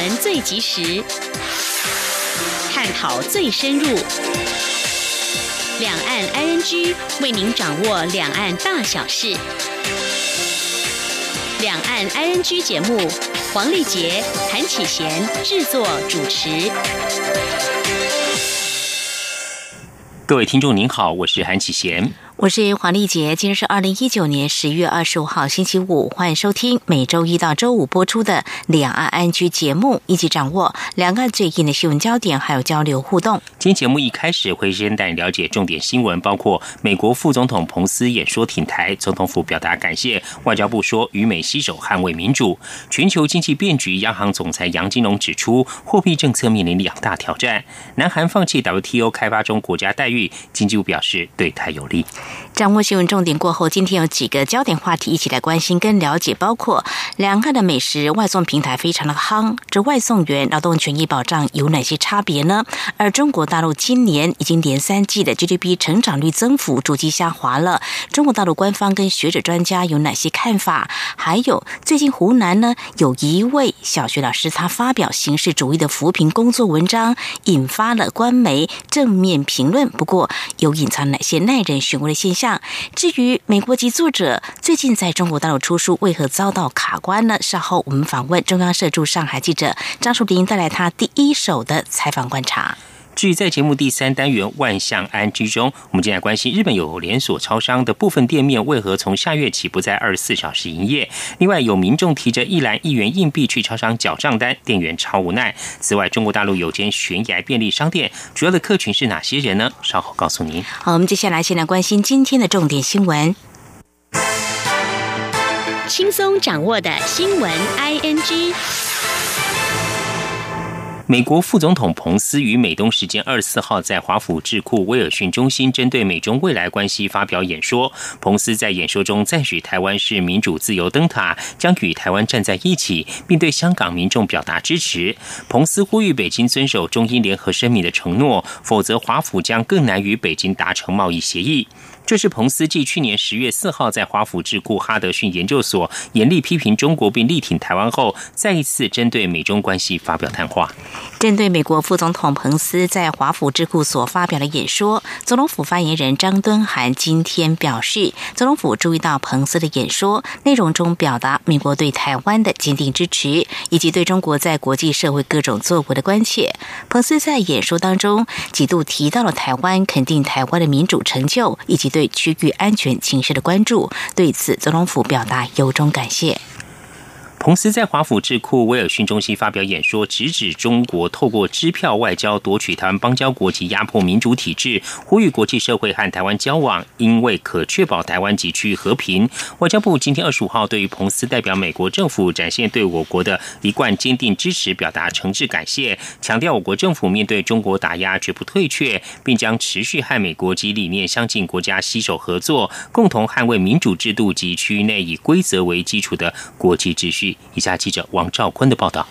闻最及时，探讨最深入，两岸 ING 为您掌握两岸大小事。两岸 ING 节目，黄丽杰、韩启贤制作主持。各位听众您好，我是韩启贤。我是黄丽杰，今天是二零一九年十月二十五号星期五，欢迎收听每周一到周五播出的两岸安居节目，一起掌握两岸最近的新闻焦点，还有交流互动。今天节目一开始会先带你了解重点新闻，包括美国副总统彭斯演说挺台，总统府表达感谢，外交部说与美携手捍卫民主。全球经济变局，央行总裁杨金龙指出，货币政策面临两大挑战。南韩放弃 WTO 开发中国家待遇，经济部表示对台有利。掌握新闻重点过后，今天有几个焦点话题一起来关心跟了解，包括两岸的美食外送平台非常的夯，这外送员劳动权益保障有哪些差别呢？而中国大陆今年已经连三季的 GDP 成长率增幅逐季下滑了，中国大陆官方跟学者专家有哪些看法？还有最近湖南呢有一位小学老师，他发表形式主义的扶贫工作文章，引发了官媒正面评论，不过有隐藏哪些耐人寻味的？现象。至于美国籍作者最近在中国大陆出书为何遭到卡关呢？稍后我们访问中央社驻上海记者张树林，带来他第一手的采访观察。至于在节目第三单元万象安居中，我们今天来关心日本有连锁超商的部分店面为何从下月起不在二十四小时营业？另外有民众提着一篮一元硬币去超商缴账单，店员超无奈。此外，中国大陆有间悬崖便利商店，主要的客群是哪些人呢？稍后告诉您。好，我们接下来先来关心今天的重点新闻，轻松掌握的新闻 ING。美国副总统彭斯于美东时间二十四号在华府智库威尔逊中心针对美中未来关系发表演说。彭斯在演说中赞许台湾是民主自由灯塔，将与台湾站在一起，并对香港民众表达支持。彭斯呼吁北京遵守中英联合声明的承诺，否则华府将更难与北京达成贸易协议。这是彭斯继去年十月四号在华府智库哈德逊研究所严厉批评中国并力挺台湾后，再一次针对美中关系发表谈话。针对美国副总统彭斯在华府智库所发表的演说，总统府发言人张敦涵今天表示，总统府注意到彭斯的演说内容中表达美国对台湾的坚定支持，以及对中国在国际社会各种作为的关切。彭斯在演说当中几度提到了台湾，肯定台湾的民主成就，以及对。对区域安全情势的关注，对此总统府表达由衷感谢。彭斯在华府智库威尔逊中心发表演说，直指中国透过支票外交夺取台湾邦交国及压迫民主体制，呼吁国际社会和台湾交往，因为可确保台湾及区域和平。外交部今天二十五号对于彭斯代表美国政府展现对我国的一贯坚定支持，表达诚挚感谢，强调我国政府面对中国打压绝不退却，并将持续和美国及理念相近国家携手合作，共同捍卫民主制度及区域内以规则为基础的国际秩序。以下记者王兆坤的报道：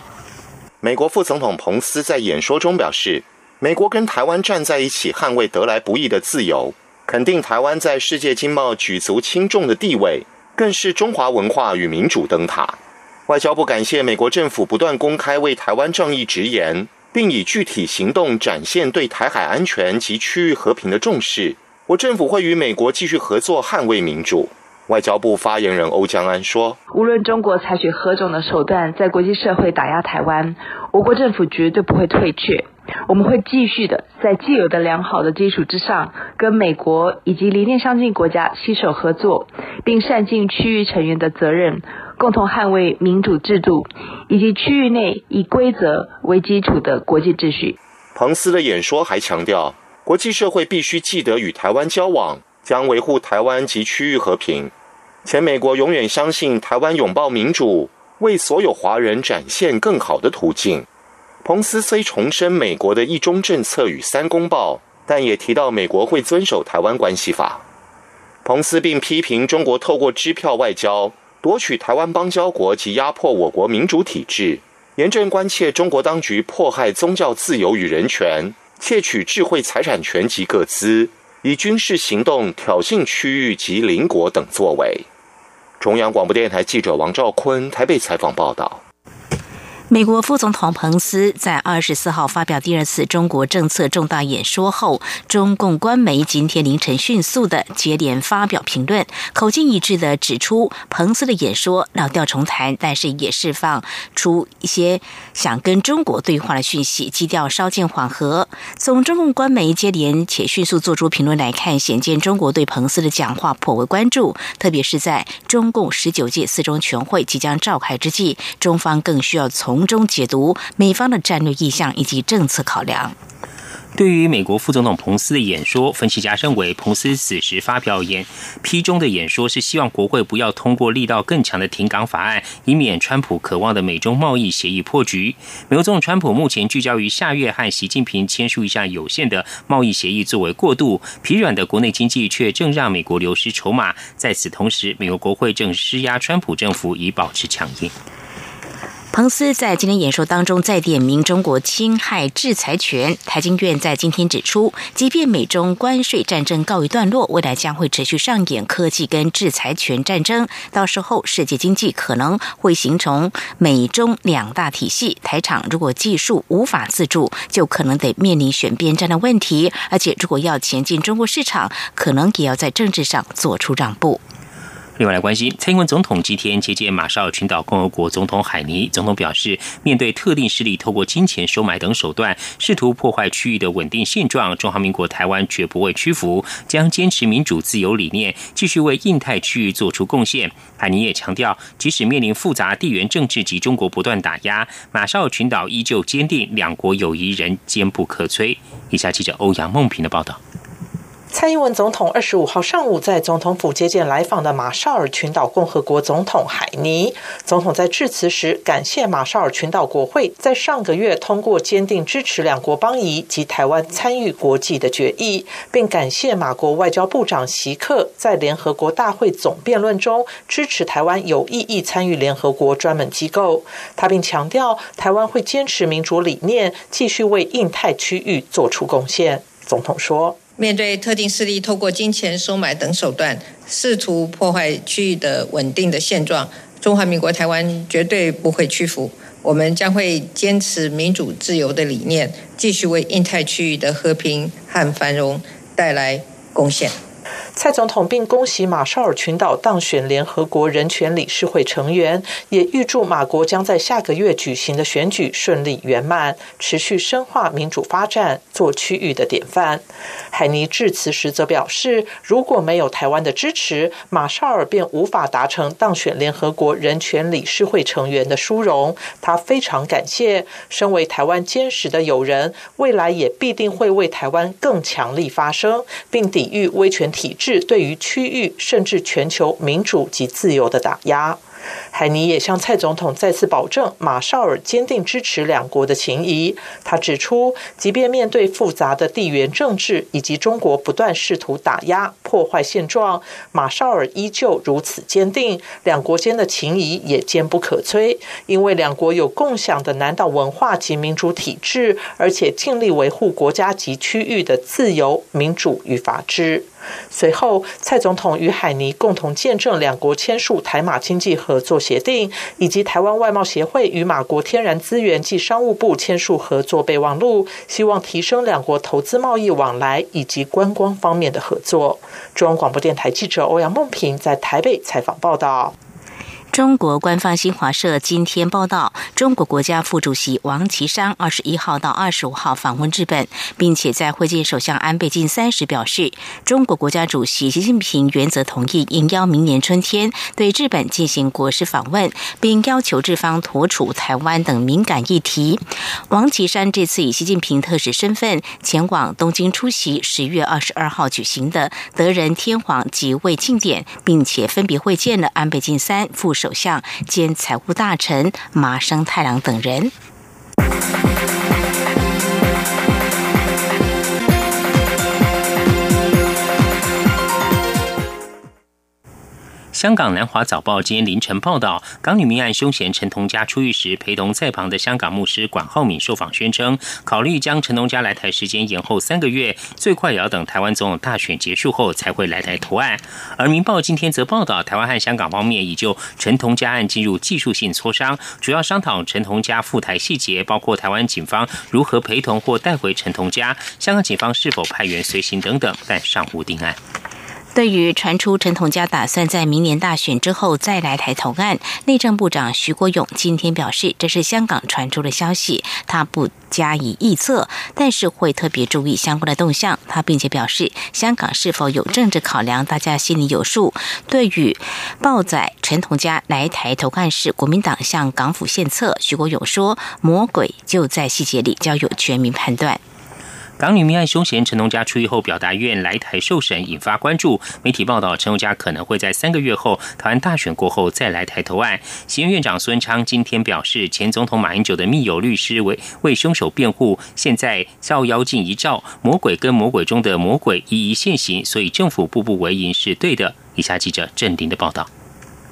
美国副总统彭斯在演说中表示，美国跟台湾站在一起，捍卫得来不易的自由，肯定台湾在世界经贸举足轻重的地位，更是中华文化与民主灯塔。外交部感谢美国政府不断公开为台湾正义直言，并以具体行动展现对台海安全及区域和平的重视。我政府会与美国继续合作，捍卫民主。外交部发言人欧江安说：“无论中国采取何种的手段，在国际社会打压台湾，我国政府绝对不会退却。我们会继续的在既有的良好的基础之上，跟美国以及理念相近国家携手合作，并善尽区域成员的责任，共同捍卫民主制度以及区域内以规则为基础的国际秩序。”彭斯的演说还强调，国际社会必须记得与台湾交往，将维护台湾及区域和平。前美国永远相信台湾拥抱民主，为所有华人展现更好的途径。彭斯虽重申美国的一中政策与三公报，但也提到美国会遵守台湾关系法。彭斯并批评中国透过支票外交夺取台湾邦交国及压迫我国民主体制，严正关切中国当局迫害宗教自由与人权，窃取智慧财产权及各资。以军事行动挑衅区域及邻国等作为。中央广播电台记者王兆坤台北采访报道。美国副总统彭斯在二十四号发表第二次中国政策重大演说后，中共官媒今天凌晨迅速的接连发表评论，口径一致的指出，彭斯的演说老调重弹，但是也释放出一些想跟中国对话的讯息，基调稍见缓和。从中共官媒接连且迅速做出评论来看，显见中国对彭斯的讲话颇为关注，特别是在中共十九届四中全会即将召开之际，中方更需要从。从中解读美方的战略意向以及政策考量。对于美国副总统彭斯的演说，分析家认为，彭斯此时发表演批中的演说，是希望国会不要通过力道更强的停港法案，以免川普渴望的美中贸易协议破局。美国总统川普目前聚焦于下月和习近平签署一项有限的贸易协议作为过渡，疲软的国内经济却正让美国流失筹码。在此同时，美国国会正施压川普政府以保持强硬。彭斯在今天演说当中再点名中国侵害制裁权。台经院在今天指出，即便美中关税战争告一段落，未来将会持续上演科技跟制裁权战争。到时候，世界经济可能会形成美中两大体系。台厂如果技术无法自主，就可能得面临选边站的问题。而且，如果要前进中国市场，可能也要在政治上做出让步。另外来关心，蔡英文总统今天接见马绍尔群岛共和国总统海尼。总统表示，面对特定势力透过金钱收买等手段，试图破坏区域的稳定现状，中华民国台湾绝不会屈服，将坚持民主自由理念，继续为印太区域做出贡献。海尼也强调，即使面临复杂地缘政治及中国不断打压，马绍尔群岛依旧坚定两国友谊仍坚不可摧。以下记者欧阳梦平的报道。蔡英文总统二十五号上午在总统府接见来访的马绍尔群岛共和国总统海尼。总统在致辞时感谢马绍尔群岛国会在上个月通过坚定支持两国邦谊及台湾参与国际的决议，并感谢马国外交部长席克在联合国大会总辩论中支持台湾有意义参与联合国专门机构。他并强调，台湾会坚持民主理念，继续为印太区域做出贡献。总统说。面对特定势力透过金钱收买等手段，试图破坏区域的稳定的现状，中华民国台湾绝对不会屈服。我们将会坚持民主自由的理念，继续为印太区域的和平和繁荣带来贡献。蔡总统并恭喜马绍尔群岛当选联合国人权理事会成员，也预祝马国将在下个月举行的选举顺利圆满，持续深化民主发展，做区域的典范。海尼致辞时则表示，如果没有台湾的支持，马绍尔便无法达成当选联合国人权理事会成员的殊荣。他非常感谢，身为台湾坚实的友人，未来也必定会为台湾更强力发声，并抵御威权体制。对于区域甚至全球民主及自由的打压。海尼也向蔡总统再次保证，马绍尔坚定支持两国的情谊。他指出，即便面对复杂的地缘政治以及中国不断试图打压、破坏现状，马绍尔依旧如此坚定，两国间的情谊也坚不可摧。因为两国有共享的南岛文化及民主体制，而且尽力维护国家及区域的自由、民主与法治。随后，蔡总统与海尼共同见证两国签署台马经济合作协定，以及台湾外贸协会与马国天然资源及商务部签署合作备忘录，希望提升两国投资贸易往来以及观光方面的合作。中央广播电台记者欧阳梦平在台北采访报道。中国官方新华社今天报道，中国国家副主席王岐山二十一号到二十五号访问日本，并且在会见首相安倍晋三时表示，中国国家主席习近平原则同意应邀明年春天对日本进行国事访问，并要求日方妥处台湾等敏感议题。王岐山这次以习近平特使身份前往东京出席十月二十二号举行的德仁天皇即位庆典，并且分别会见了安倍晋三副。首相兼财务大臣麻生太郎等人。香港南华早报今天凌晨报道，港女命案凶嫌陈同佳出狱时，陪同在旁的香港牧师管浩敏受访宣称，考虑将陈同佳来台时间延后三个月，最快也要等台湾总统大选结束后才会来台投案。而《明报》今天则报道，台湾和香港方面已就陈同佳案进入技术性磋商，主要商讨陈同佳赴台细节，包括台湾警方如何陪同或带回陈同佳，香港警方是否派员随行等等，但尚无定案。对于传出陈同佳打算在明年大选之后再来台投案，内政部长徐国勇今天表示，这是香港传出的消息，他不加以臆测，但是会特别注意相关的动向。他并且表示，香港是否有政治考量，大家心里有数。对于报载陈同佳来台投案时，国民党向港府献策，徐国勇说：“魔鬼就在细节里，交由全民判断。”港女命案凶嫌陈同佳出狱后表达愿来台受审，引发关注。媒体报道，陈同佳可能会在三个月后台湾大选过后再来台投案。行院院长孙昌今天表示，前总统马英九的密友律师为为凶手辩护，现在照妖镜一照，魔鬼跟魔鬼中的魔鬼一一现形，所以政府步步为营是对的。以下记者郑林的报道。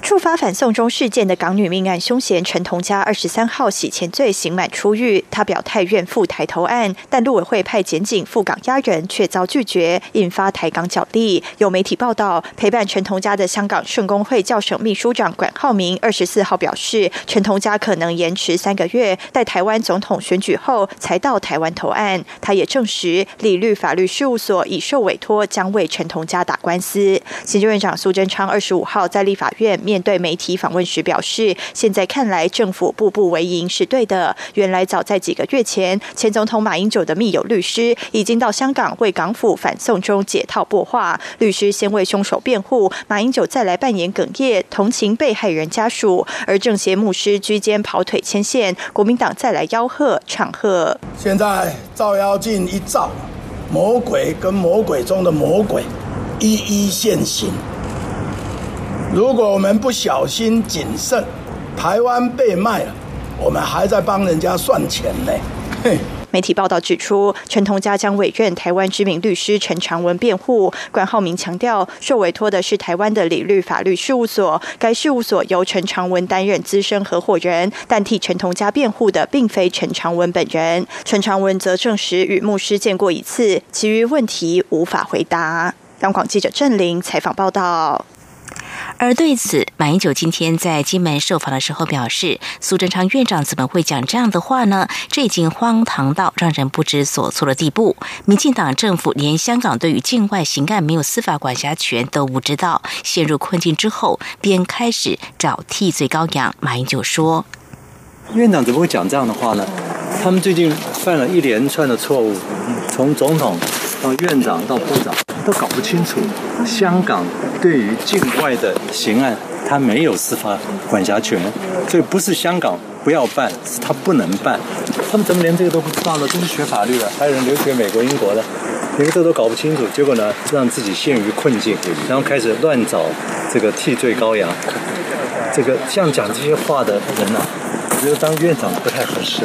触发反送中事件的港女命案凶嫌陈同佳，二十三号洗钱罪刑满出狱，他表态愿赴台投案，但陆委会派检警赴港押人，却遭拒绝，引发台港角力。有媒体报道，陪伴陈同佳的香港圣公会教省秘书长管浩明，二十四号表示，陈同佳可能延迟三个月，待台湾总统选举后才到台湾投案。他也证实，理律法律事务所已受委托，将为陈同佳打官司。行政院长苏贞昌二十五号在立法院。面对媒体访问时表示，现在看来政府步步为营是对的。原来早在几个月前，前总统马英九的密友律师已经到香港为港府反送中解套播话。律师先为凶手辩护，马英九再来扮演哽咽，同情被害人家属。而政协牧师居间跑腿牵线，国民党再来吆喝唱和。现在照妖镜一照，魔鬼跟魔鬼中的魔鬼一一现形。如果我们不小心谨慎，台湾被卖了，我们还在帮人家算钱呢。媒体报道指出，陈同佳将委任台湾知名律师陈长文辩护。关浩明强调，受委托的是台湾的理律法律事务所，该事务所由陈长文担任资深合伙人，但替陈同佳辩护的并非陈长文本人。陈长文则证实与牧师见过一次，其余问题无法回答。央广记者郑玲采访报道。而对此，马英九今天在金门受访的时候表示：“苏贞昌院长怎么会讲这样的话呢？这已经荒唐到让人不知所措的地步。民进党政府连香港对于境外刑案没有司法管辖权都不知道，陷入困境之后便开始找替罪羔羊。”马英九说：“院长怎么会讲这样的话呢？他们最近犯了一连串的错误，从总统到院长到部长。”都搞不清楚，香港对于境外的刑案，它没有司法管辖权，所以不是香港不要办，是他不能办。他们怎么连这个都不知道呢？都是学法律的，还有人留学美国、英国的，连这都搞不清楚，结果呢，让自己陷于困境，然后开始乱找这个替罪羔羊。这个像讲这些话的人呢，我觉得当院长不太合适。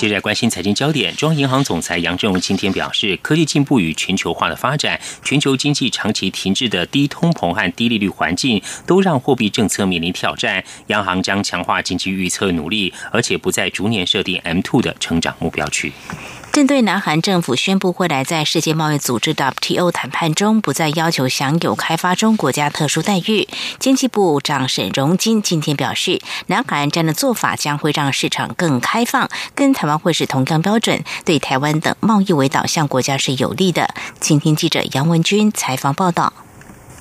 接着关心财经焦点，中央银行总裁杨振荣今天表示，科技进步与全球化的发展，全球经济长期停滞的低通膨和低利率环境，都让货币政策面临挑战。央行将强化经济预测努力，而且不再逐年设定 M two 的成长目标区。针对南韩政府宣布未来在世界贸易组织 WTO 谈判中不再要求享有开发中国家特殊待遇，经济部长沈荣金今天表示，南韩这样的做法将会让市场更开放，跟台湾会是同样标准，对台湾等贸易为导向国家是有利的。请听记者杨文军采访报道。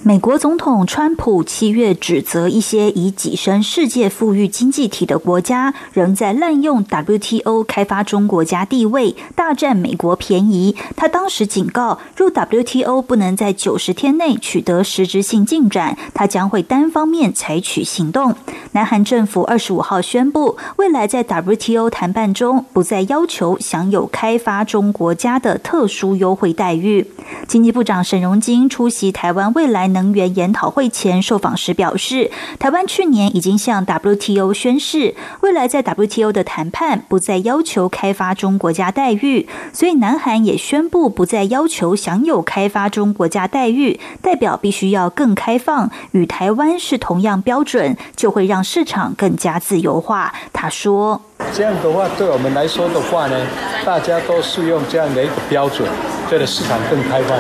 美国总统川普七月指责一些已跻身世界富裕经济体的国家仍在滥用 WTO 开发中国家地位，大占美国便宜。他当时警告，入 WTO 不能在九十天内取得实质性进展，他将会单方面采取行动。南韩政府二十五号宣布，未来在 WTO 谈判中不再要求享有开发中国家的特殊优惠待遇。经济部长沈荣金出席台湾未来。能源研讨会前受访时表示，台湾去年已经向 WTO 宣誓，未来在 WTO 的谈判不再要求开发中国家待遇，所以南韩也宣布不再要求享有开发中国家待遇，代表必须要更开放，与台湾是同样标准，就会让市场更加自由化。他说：“这样的话，对我们来说的话呢，大家都适用这样的一个标准，这个市场更开放。”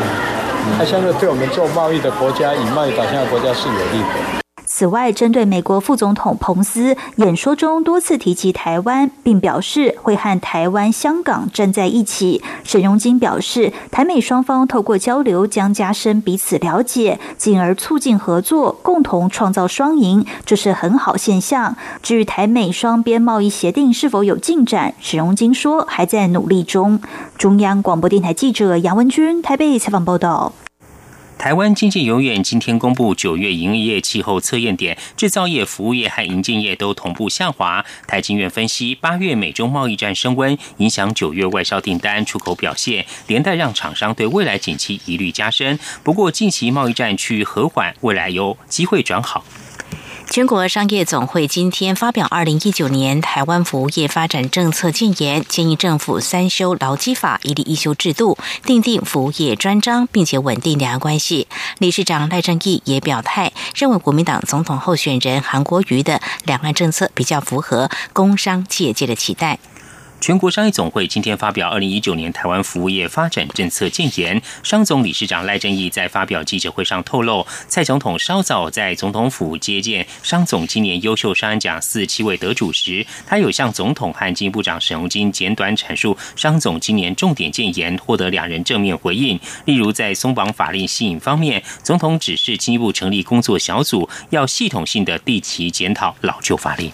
它相对对我们做贸易的国家，以贸易导向的国家是有利的。此外，针对美国副总统彭斯演说中多次提及台湾，并表示会和台湾、香港站在一起，沈荣金表示，台美双方透过交流将加深彼此了解，进而促进合作，共同创造双赢，这是很好现象。至于台美双边贸易协定是否有进展，沈荣金说还在努力中。中央广播电台记者杨文君台北采访报道。台湾经济永远今天公布九月营业气候测验点，制造业、服务业和营建业都同步下滑。台经院分析，八月美中贸易战升温，影响九月外销订单、出口表现，连带让厂商对未来景气疑虑加深。不过，近期贸易战趋于和缓，未来有机会转好。全国商业总会今天发表二零一九年台湾服务业发展政策建言，建议政府三修劳基法，一例一修制度，订定服务业专章，并且稳定两岸关系。理事长赖正义也表态，认为国民党总统候选人韩国瑜的两岸政策比较符合工商界界的期待。全国商业总会今天发表二零一九年台湾服务业发展政策建言，商总理事长赖正义在发表记者会上透露，蔡总统稍早在总统府接见商总今年优秀商人奖四七位得主时，他有向总统和经济部长沈荣金简短阐述商总今年重点建言，获得两人正面回应。例如在松绑法令吸引方面，总统指示经济部成立工作小组，要系统性的定期检讨老旧法令。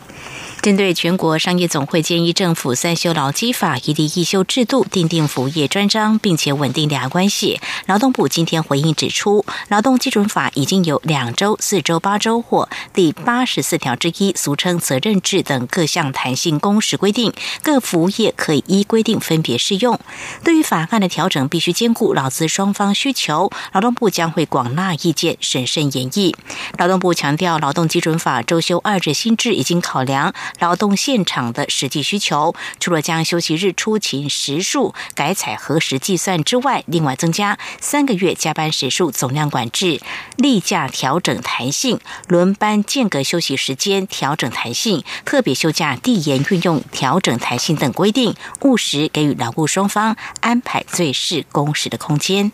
针对全国商业总会建议政府三修劳基法，一例一休制度，订定服务业专章，并且稳定两岸关系。劳动部今天回应指出，劳动基准法已经有两周、四周、八周或第八十四条之一，俗称责任制等各项弹性工时规定，各服务业可以依规定分别适用。对于法案的调整，必须兼顾劳资双方需求，劳动部将会广纳意见，审慎研议。劳动部强调，劳动基准法周休二日新制已经考量。劳动现场的实际需求，除了将休息日出勤时数改采核实计算之外，另外增加三个月加班时数总量管制、例假调整弹性、轮班间隔休息时间调整弹性、特别休假递延运用调整弹性等规定，务实给予劳务双方安排最适工时的空间。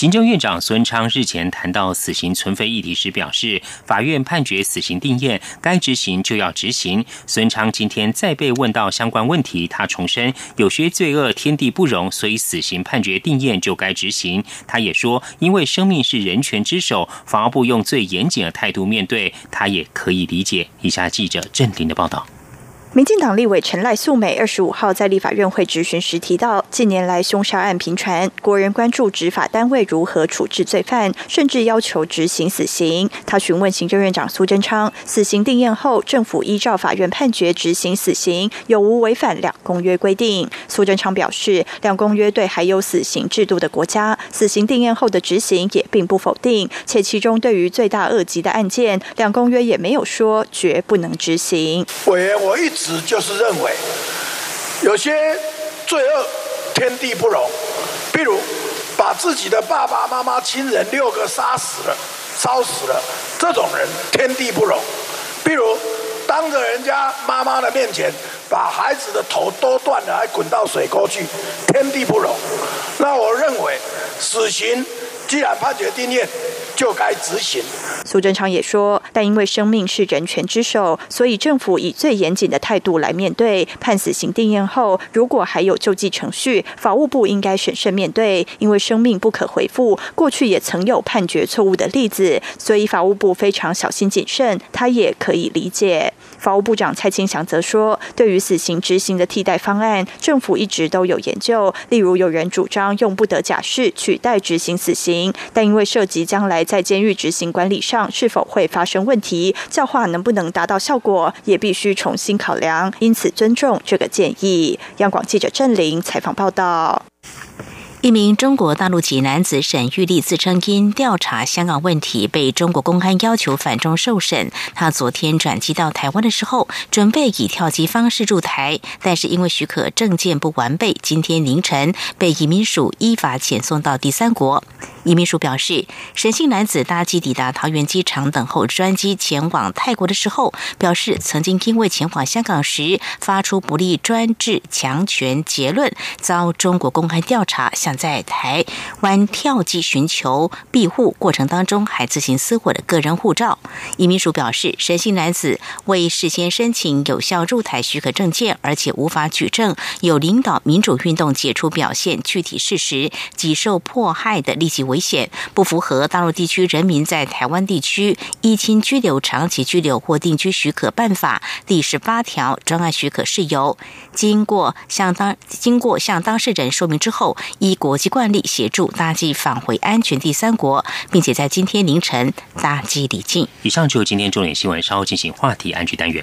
行政院长孙昌日前谈到死刑存废议题时表示，法院判决死刑定验，该执行就要执行。孙昌今天再被问到相关问题，他重申有些罪恶天地不容，所以死刑判决定验就该执行。他也说，因为生命是人权之首，法务部用最严谨的态度面对，他也可以理解。以下记者郑林的报道。民进党立委陈赖素美二十五号在立法院会质询时提到，近年来凶杀案频传，国人关注执法单位如何处置罪犯，甚至要求执行死刑。他询问行政院长苏贞昌，死刑定验后，政府依照法院判决执行死刑，有无违反两公约规定？苏贞昌表示，两公约对还有死刑制度的国家，死刑定验后的执行也并不否定，且其中对于罪大恶极的案件，两公约也没有说绝不能执行。委员，我一直。就是认为，有些罪恶天地不容，譬如把自己的爸爸妈妈、亲人六个杀死了、烧死了，这种人天地不容；譬如当着人家妈妈的面前把孩子的头都断了，还滚到水沟去，天地不容。那我认为，死刑既然判决定谳。就该执行。苏贞昌也说，但因为生命是人权之首，所以政府以最严谨的态度来面对。判死刑定验后，如果还有救济程序，法务部应该审慎面对，因为生命不可回复。过去也曾有判决错误的例子，所以法务部非常小心谨慎，他也可以理解。法务部长蔡清祥则说，对于死刑执行的替代方案，政府一直都有研究。例如，有人主张用不得假释取代执行死刑，但因为涉及将来在监狱执行管理上是否会发生问题，教化能不能达到效果，也必须重新考量。因此，尊重这个建议。央广记者郑玲采访报道。一名中国大陆籍男子沈玉立自称因调查香港问题被中国公安要求反中受审。他昨天转机到台湾的时候，准备以跳机方式入台，但是因为许可证件不完备，今天凌晨被移民署依法遣送到第三国。移民署表示，沈姓男子搭机抵达桃园机场等候专机前往泰国的时候，表示曾经因为前往香港时发出不利专制强权结论，遭中国公安调查。在台湾跳机寻求庇护过程当中，还自行撕毁了个人护照。移民署表示，神姓男子未事先申请有效入台许可证件，而且无法举证有领导民主运动解除表现具体事实，及受迫害的立即危险，不符合大陆地区人民在台湾地区依亲居留、长期居留或定居许可办法第十八条专案许可事由。经过向当经过向当事人说明之后，依国际惯例协助搭机返回安全第三国，并且在今天凌晨搭机离境。以上就是今天重点新闻，稍后进行话题安居单元。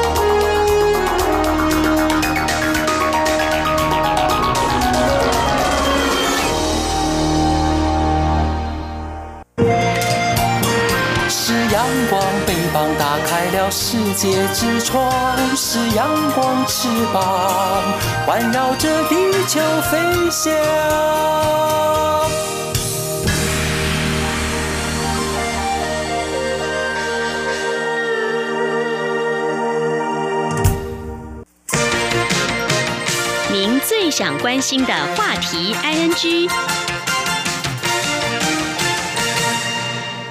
打开了世界之窗，是阳光翅膀，环绕着地球飞翔。您最想关心的话题，ING。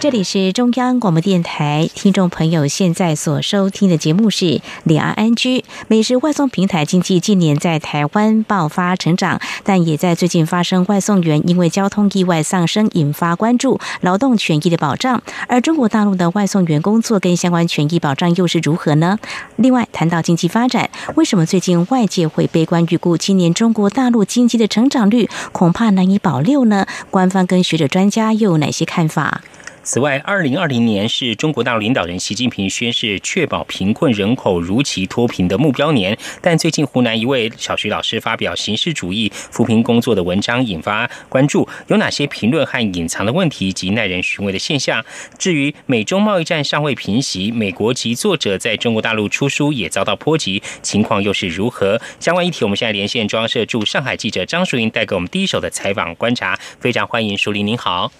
这里是中央广播电台，听众朋友现在所收听的节目是《两岸安居》。美食外送平台经济近年在台湾爆发成长，但也在最近发生外送员因为交通意外丧生，引发关注劳动权益的保障。而中国大陆的外送员工作跟相关权益保障又是如何呢？另外，谈到经济发展，为什么最近外界会悲观预估今年中国大陆经济的成长率恐怕难以保六呢？官方跟学者专家又有哪些看法？此外，二零二零年是中国大陆领导人习近平宣誓确保贫困人口如期脱贫的目标年。但最近，湖南一位小学老师发表形式主义扶贫工作的文章，引发关注。有哪些评论和隐藏的问题及耐人寻味的现象？至于美中贸易战尚未平息，美国籍作者在中国大陆出书也遭到波及，情况又是如何？相关议题，我们现在连线中央社驻上海记者张淑英，带给我们第一手的采访观察。非常欢迎淑玲，您好。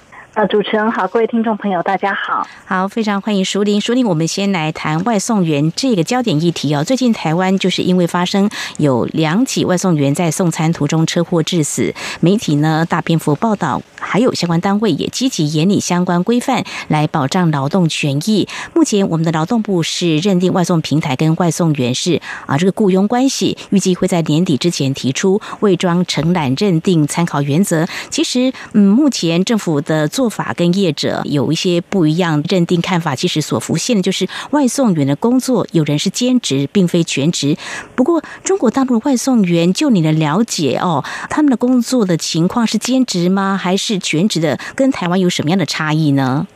主持人好，各位听众朋友，大家好，好，非常欢迎淑玲。淑玲，我们先来谈外送员这个焦点议题哦。最近台湾就是因为发生有两起外送员在送餐途中车祸致死，媒体呢大篇幅报道，还有相关单位也积极严拟相关规范来保障劳动权益。目前我们的劳动部是认定外送平台跟外送员是啊这个雇佣关系，预计会在年底之前提出未装承揽认定参考原则。其实，嗯，目前政府的。做法跟业者有一些不一样认定看法，其实所浮现的就是外送员的工作，有人是兼职，并非全职。不过，中国大陆外送员，就你的了解哦，他们的工作的情况是兼职吗？还是全职的？跟台湾有什么样的差异呢？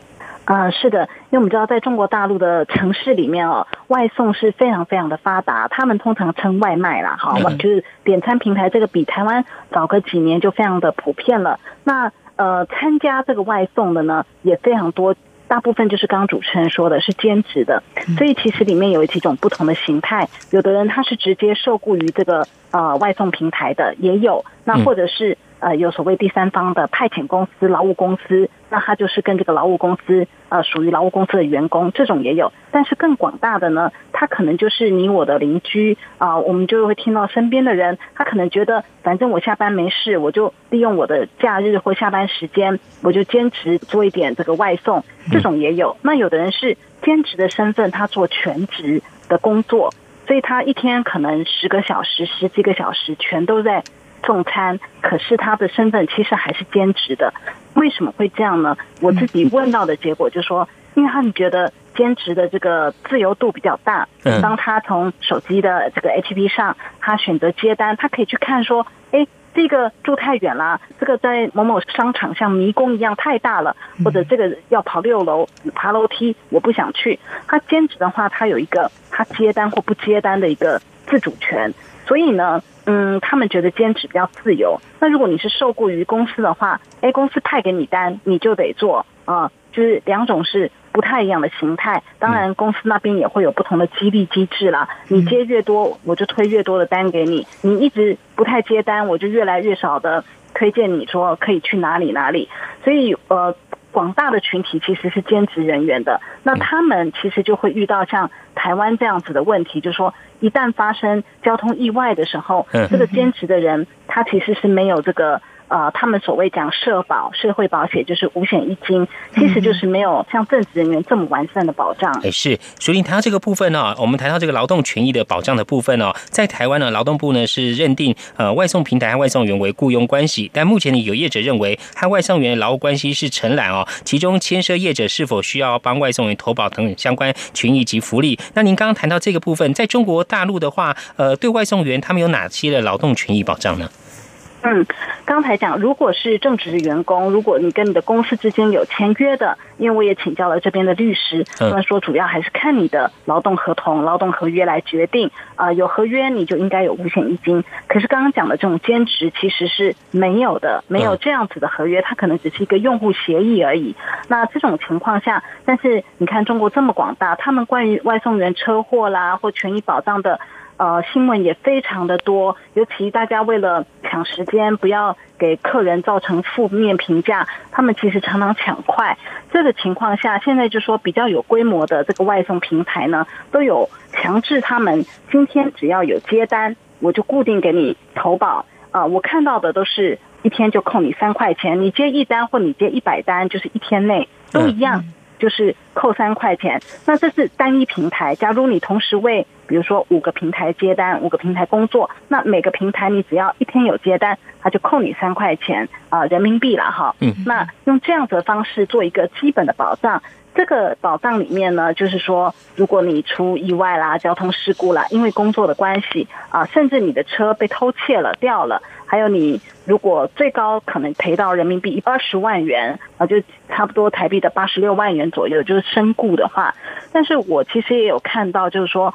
啊，是的，因为我们知道，在中国大陆的城市里面哦，外送是非常非常的发达，他们通常称外卖啦，好，就是点餐平台，这个比台湾早个几年就非常的普遍了。那呃，参加这个外送的呢也非常多，大部分就是刚刚主持人说的是兼职的，所以其实里面有几种不同的形态，有的人他是直接受雇于这个呃外送平台的，也有，那或者是。呃，有所谓第三方的派遣公司、劳务公司，那他就是跟这个劳务公司，呃，属于劳务公司的员工，这种也有。但是更广大的呢，他可能就是你我的邻居啊，我们就会听到身边的人，他可能觉得，反正我下班没事，我就利用我的假日或下班时间，我就兼职做一点这个外送，这种也有。那有的人是兼职的身份，他做全职的工作，所以他一天可能十个小时、十几个小时，全都在。送餐，可是他的身份其实还是兼职的，为什么会这样呢？我自己问到的结果就说，因为他们觉得兼职的这个自由度比较大。嗯。当他从手机的这个 A P P 上，他选择接单，他可以去看说，哎，这个住太远了，这个在某某商场像迷宫一样太大了，或者这个要跑六楼爬楼梯，我不想去。他兼职的话，他有一个他接单或不接单的一个自主权，所以呢。嗯，他们觉得兼职比较自由。那如果你是受雇于公司的话，哎，公司派给你单，你就得做啊，就是两种是不太一样的形态。当然，公司那边也会有不同的激励机制啦。你接越多，我就推越多的单给你；你一直不太接单，我就越来越少的推荐你说可以去哪里哪里。所以，呃。广大的群体其实是兼职人员的，那他们其实就会遇到像台湾这样子的问题，就是说一旦发生交通意外的时候，这个兼职的人他其实是没有这个。呃，他们所谓讲社保、社会保险就是五险一金，其实就是没有像正职人员这么完善的保障。哎，是，所以谈到这个部分呢，我们谈到这个劳动权益的保障的部分哦，在台湾呢，劳动部呢是认定呃外送平台和外送员为雇佣关系，但目前呢有业者认为和外送员劳务关系是承揽哦，其中牵涉业者是否需要帮外送员投保等相关权益及福利。那您刚刚谈到这个部分，在中国大陆的话，呃，对外送员他们有哪些的劳动权益保障呢？嗯，刚才讲，如果是正职员工，如果你跟你的公司之间有签约的，因为我也请教了这边的律师，他们说主要还是看你的劳动合同、劳动合约来决定。啊，有合约你就应该有五险一金。可是刚刚讲的这种兼职其实是没有的，没有这样子的合约，它可能只是一个用户协议而已。那这种情况下，但是你看中国这么广大，他们关于外送员车祸啦或权益保障的。呃，新闻也非常的多，尤其大家为了抢时间，不要给客人造成负面评价，他们其实常常抢快。这个情况下，现在就说比较有规模的这个外送平台呢，都有强制他们今天只要有接单，我就固定给你投保。啊，我看到的都是一天就扣你三块钱，你接一单或你接一百单，就是一天内都一样。就是扣三块钱，那这是单一平台。假如你同时为比如说五个平台接单，五个平台工作，那每个平台你只要一天有接单，他就扣你三块钱啊人民币了哈。嗯，那用这样子的方式做一个基本的保障。这个保障里面呢，就是说，如果你出意外啦、交通事故啦，因为工作的关系啊，甚至你的车被偷窃了、掉了，还有你如果最高可能赔到人民币二十万元啊，就差不多台币的八十六万元左右，就是身故的话。但是我其实也有看到，就是说，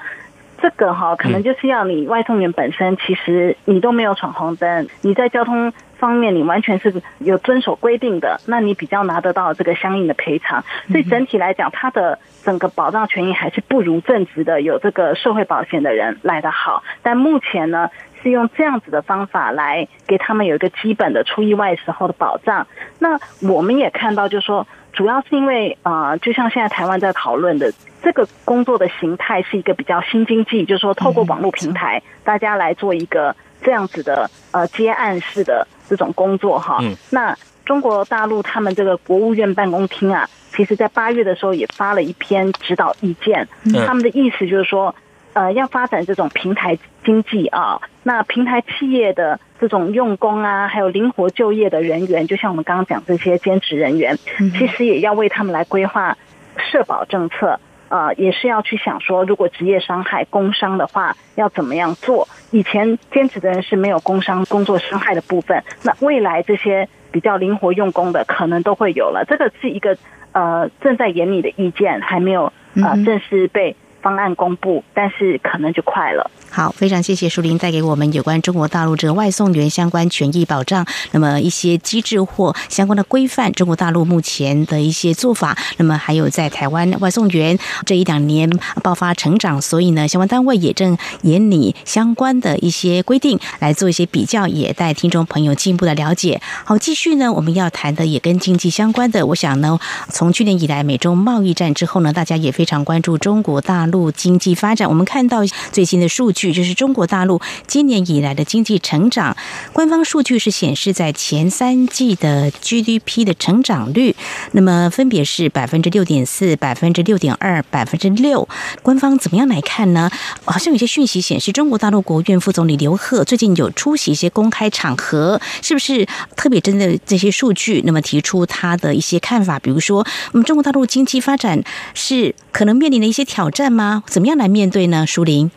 这个哈，可能就是要你外送员本身，其实你都没有闯红灯，你在交通。方面你完全是有遵守规定的，那你比较拿得到这个相应的赔偿。所以整体来讲，它的整个保障权益还是不如正职的有这个社会保险的人来得好。但目前呢，是用这样子的方法来给他们有一个基本的出意外时候的保障。那我们也看到，就是说，主要是因为啊，就像现在台湾在讨论的这个工作的形态是一个比较新经济，就是说透过网络平台，大家来做一个这样子的呃接案式的。这种工作哈，那中国大陆他们这个国务院办公厅啊，其实在八月的时候也发了一篇指导意见，他们的意思就是说，呃，要发展这种平台经济啊，那平台企业的这种用工啊，还有灵活就业的人员，就像我们刚刚讲这些兼职人员，其实也要为他们来规划社保政策。呃，也是要去想说，如果职业伤害、工伤的话，要怎么样做？以前兼职的人是没有工伤、工作伤害的部分，那未来这些比较灵活用工的，可能都会有了。这个是一个呃正在研拟的意见，还没有呃正式被方案公布，但是可能就快了。好，非常谢谢淑玲带给我们有关中国大陆这个外送员相关权益保障，那么一些机制或相关的规范，中国大陆目前的一些做法，那么还有在台湾外送员这一两年爆发成长，所以呢，相关单位也正研拟相关的一些规定来做一些比较，也带听众朋友进一步的了解。好，继续呢，我们要谈的也跟经济相关的，我想呢，从去年以来美中贸易战之后呢，大家也非常关注中国大陆经济发展，我们看到最新的数据。就是中国大陆今年以来的经济成长，官方数据是显示在前三季的 GDP 的成长率，那么分别是百分之六点四、百分之六点二、百分之六。官方怎么样来看呢？好像有些讯息显示，中国大陆国务院副总理刘鹤最近有出席一些公开场合，是不是特别针对这些数据，那么提出他的一些看法？比如说，我们中国大陆经济发展是可能面临的一些挑战吗？怎么样来面对呢？舒林。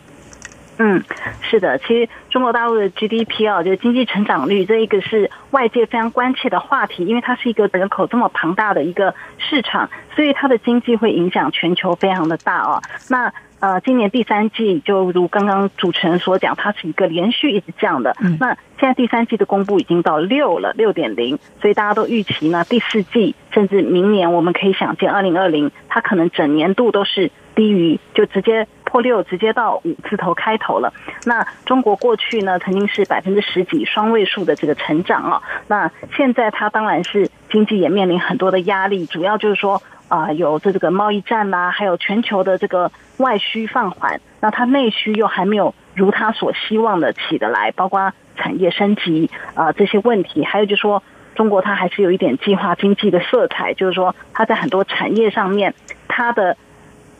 嗯，是的，其实中国大陆的 GDP 啊，就是经济成长率，这一个是外界非常关切的话题，因为它是一个人口这么庞大的一个市场，所以它的经济会影响全球非常的大哦。那呃，今年第三季就如刚刚主持人所讲，它是一个连续一直降的。那现在第三季的公布已经到六了，六点零，所以大家都预期呢，第四季甚至明年我们可以想见，二零二零它可能整年度都是低于，就直接。破六直接到五字头开头了。那中国过去去呢，曾经是百分之十几双位数的这个成长啊。那现在它当然是经济也面临很多的压力，主要就是说啊，有这个贸易战啦，还有全球的这个外需放缓，那它内需又还没有如它所希望的起得来，包括产业升级啊这些问题，还有就是说中国它还是有一点计划经济的色彩，就是说它在很多产业上面它的。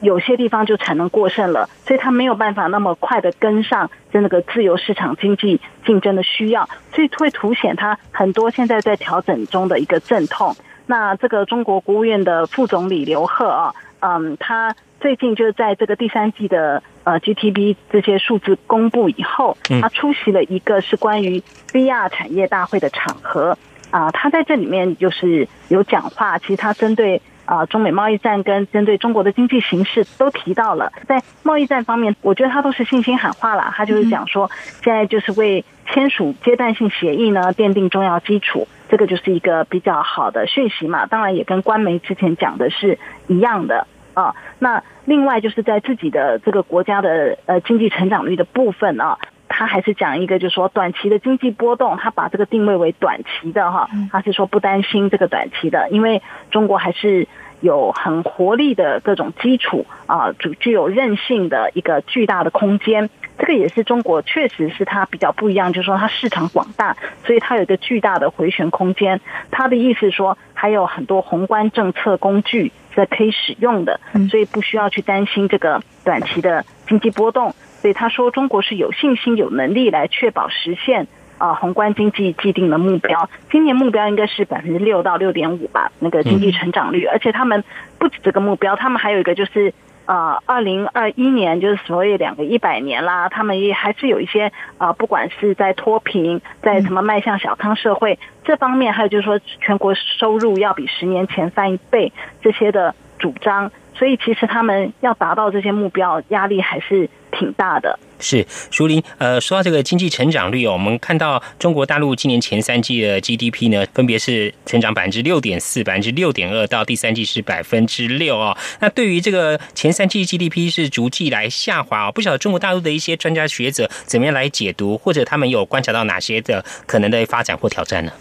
有些地方就产能过剩了，所以它没有办法那么快的跟上这那个自由市场经济竞争的需要，所以会凸显它很多现在在调整中的一个阵痛。那这个中国国务院的副总理刘鹤啊，嗯，他最近就是在这个第三季的呃 GTB 这些数字公布以后，他出席了一个是关于 VR 产业大会的场合啊，他在这里面就是有讲话，其实他针对。啊，中美贸易战跟针对中国的经济形势都提到了，在贸易战方面，我觉得他都是信心喊话了。他就是讲说，现在就是为签署阶段性协议呢奠定重要基础，这个就是一个比较好的讯息嘛。当然，也跟官媒之前讲的是一样的啊。那另外就是在自己的这个国家的呃经济成长率的部分啊。他还是讲一个，就是说短期的经济波动，他把这个定位为短期的哈，他是说不担心这个短期的，因为中国还是有很活力的各种基础啊，具具有韧性的一个巨大的空间。这个也是中国确实是它比较不一样，就是说它市场广大，所以它有一个巨大的回旋空间。他的意思说，还有很多宏观政策工具是可以使用的，所以不需要去担心这个短期的经济波动。所以他说中国是有信心、有能力来确保实现啊宏观经济既定的目标。今年目标应该是百分之六到六点五吧，那个经济成长率。而且他们不止这个目标，他们还有一个就是。呃，二零二一年就是所谓两个一百年啦，他们也还是有一些啊，不管是在脱贫，在什么迈向小康社会这方面，还有就是说全国收入要比十年前翻一倍这些的主张，所以其实他们要达到这些目标，压力还是挺大的。是，淑林，呃，说到这个经济成长率哦，我们看到中国大陆今年前三季的 GDP 呢，分别是成长百分之六点四、百分之六点二，到第三季是百分之六哦。那对于这个前三季 GDP 是逐季来下滑哦，不晓得中国大陆的一些专家学者怎么样来解读，或者他们有观察到哪些的可能的发展或挑战呢？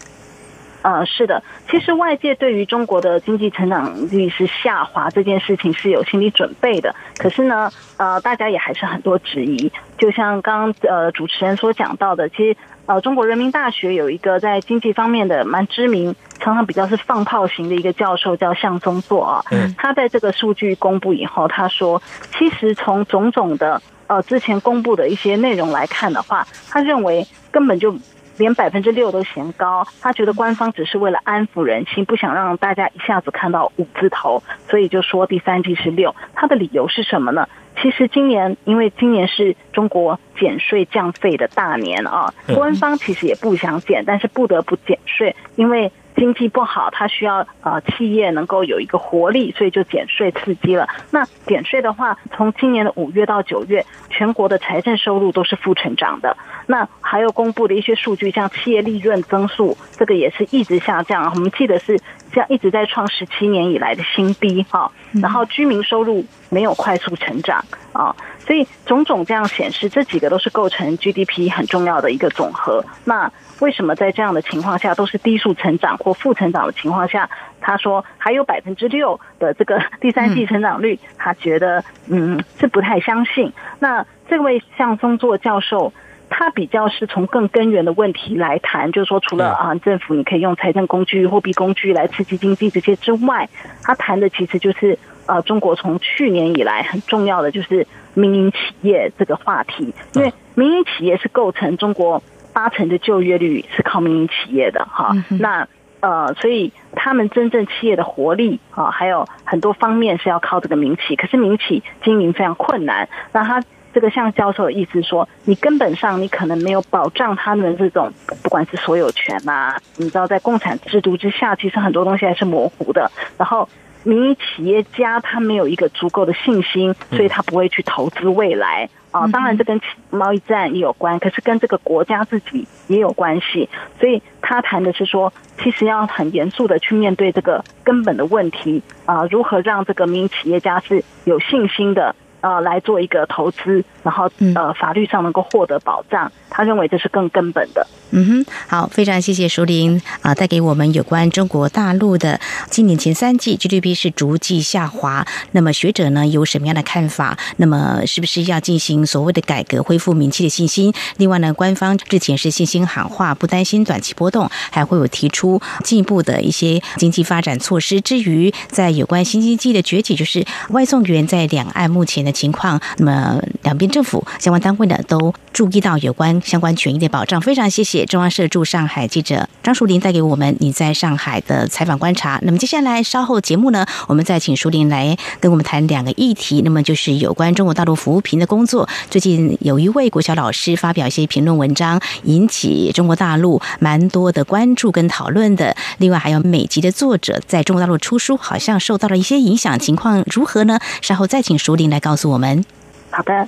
呃，是的，其实外界对于中国的经济成长率是下滑这件事情是有心理准备的。可是呢，呃，大家也还是很多质疑。就像刚呃主持人所讲到的，其实呃中国人民大学有一个在经济方面的蛮知名，常常比较是放炮型的一个教授叫向宗作啊。嗯。他在这个数据公布以后，他说，其实从种种的呃之前公布的一些内容来看的话，他认为根本就。连百分之六都嫌高，他觉得官方只是为了安抚人心，不想让大家一下子看到五字头，所以就说第三季是六。他的理由是什么呢？其实今年因为今年是中国减税降费的大年啊，官方其实也不想减，但是不得不减税，因为。经济不好，它需要呃企业能够有一个活力，所以就减税刺激了。那减税的话，从今年的五月到九月，全国的财政收入都是负成长的。那还有公布的一些数据，像企业利润增速，这个也是一直下降。我们记得是这样一直在创十七年以来的新低哈。然后居民收入没有快速成长啊，所以种种这样显示，这几个都是构成 GDP 很重要的一个总和。那为什么在这样的情况下都是低速成长或负成长的情况下，他说还有百分之六的这个第三季成长率，他觉得嗯是不太相信。那这位向松作教授，他比较是从更根源的问题来谈，就是说除了啊政府你可以用财政工具、货币工具来刺激经济这些之外，他谈的其实就是呃中国从去年以来很重要的就是民营企业这个话题，因为民营企业是构成中国。八成的就业率是靠民营企业的哈，那呃，所以他们真正企业的活力啊，还有很多方面是要靠这个民企，可是民企经营非常困难。那他这个像教授的意思说，你根本上你可能没有保障他们这种不管是所有权呐，你知道在共产制度之下，其实很多东西还是模糊的。然后民营企业家他没有一个足够的信心，所以他不会去投资未来。啊，当然这跟贸易战也有关，可是跟这个国家自己也有关系。所以他谈的是说，其实要很严肃的去面对这个根本的问题啊，如何让这个民营企业家是有信心的。呃，来做一个投资，然后呃，法律上能够获得保障，他认为这是更根本的。嗯哼，好，非常谢谢淑玲啊，带给我们有关中国大陆的今年前三季 GDP 是逐季下滑，那么学者呢有什么样的看法？那么是不是要进行所谓的改革，恢复民企的信心？另外呢，官方之前是信心喊话，不担心短期波动，还会有提出进一步的一些经济发展措施。至于在有关新经济的崛起，就是外送员在两岸目前的。情况，那么两边政府相关单位呢都注意到有关相关权益的保障。非常谢谢中央社驻上海记者张淑玲带给我们你在上海的采访观察。那么接下来稍后节目呢，我们再请淑玲来跟我们谈两个议题。那么就是有关中国大陆扶贫的工作。最近有一位国小老师发表一些评论文章，引起中国大陆蛮多的关注跟讨论的。另外还有美籍的作者在中国大陆出书，好像受到了一些影响，情况如何呢？稍后再请淑玲来告诉。我们好的，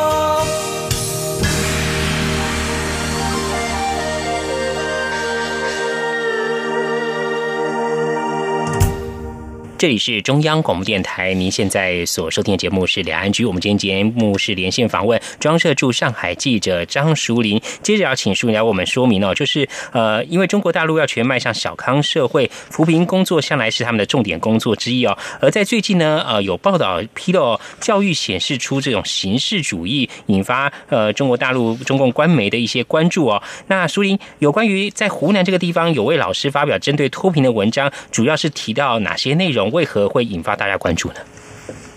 这里是中央广播电台，您现在所收听的节目是两岸局。我们今天节目是连线访问装设驻上海记者张淑玲。接着要请淑玲来为我们说明哦，就是呃，因为中国大陆要全迈向小康社会，扶贫工作向来是他们的重点工作之一哦。而在最近呢，呃，有报道披露，教育显示出这种形式主义，引发呃中国大陆中共官媒的一些关注哦。那淑玲有关于在湖南这个地方，有位老师发表针对脱贫的文章，主要是提到哪些内容？为何会引发大家关注呢？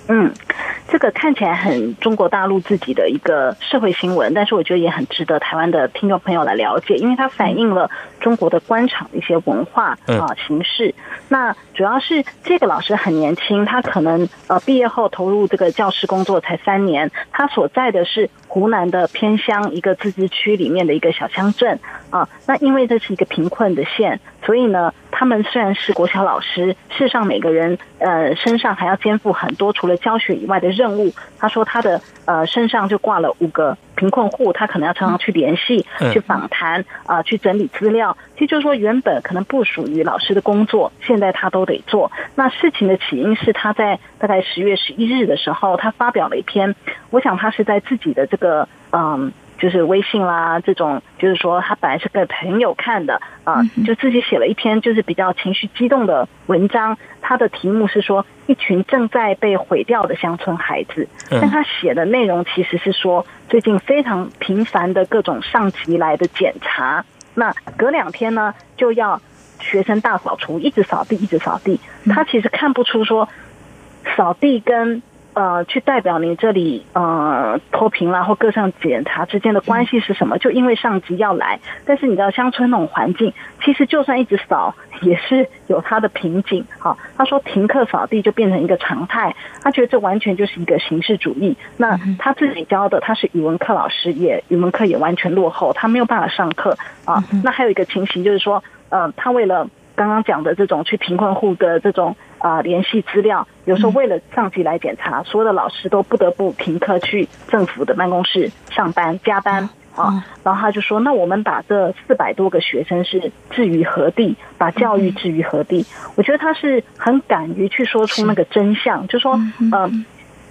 嗯，这个看起来很中国大陆自己的一个社会新闻，但是我觉得也很值得台湾的听众朋友来了解，因为它反映了中国的官场一些文化啊形式。那主要是这个老师很年轻，他可能呃毕业后投入这个教师工作才三年，他所在的是湖南的偏乡一个自治区里面的一个小乡镇啊。那因为这是一个贫困的县，所以呢，他们虽然是国小老师，事实上每个人呃身上还要肩负很多除了教学以外的任务。他说他的呃身上就挂了五个贫困户，他可能要常常去联系、去访谈啊、去整理资料。其实就是说，原本可能不属于老师的工作，现在他都得做。那事情的起因是他在大概十月十一日的时候，他发表了一篇，我想他是在自己的这个嗯。就是微信啦，这种就是说他本来是给朋友看的啊，就自己写了一篇就是比较情绪激动的文章。他的题目是说一群正在被毁掉的乡村孩子，但他写的内容其实是说最近非常频繁的各种上级来的检查，那隔两天呢就要学生大扫除，一直扫地，一直扫地。他其实看不出说扫地跟。呃，去代表你这里呃脱贫啦或各项检查之间的关系是什么？就因为上级要来，但是你知道乡村那种环境，其实就算一直扫也是有它的瓶颈。好，他说停课扫地就变成一个常态，他觉得这完全就是一个形式主义。那他自己教的，他是语文课老师，也语文课也完全落后，他没有办法上课啊。那还有一个情形就是说，呃，他为了刚刚讲的这种去贫困户的这种。啊，联系资料，有时候为了上级来检查，所有的老师都不得不停课去政府的办公室上班加班啊。然后他就说：“那我们把这四百多个学生是置于何地？把教育置于何地？”我觉得他是很敢于去说出那个真相，就说：“嗯，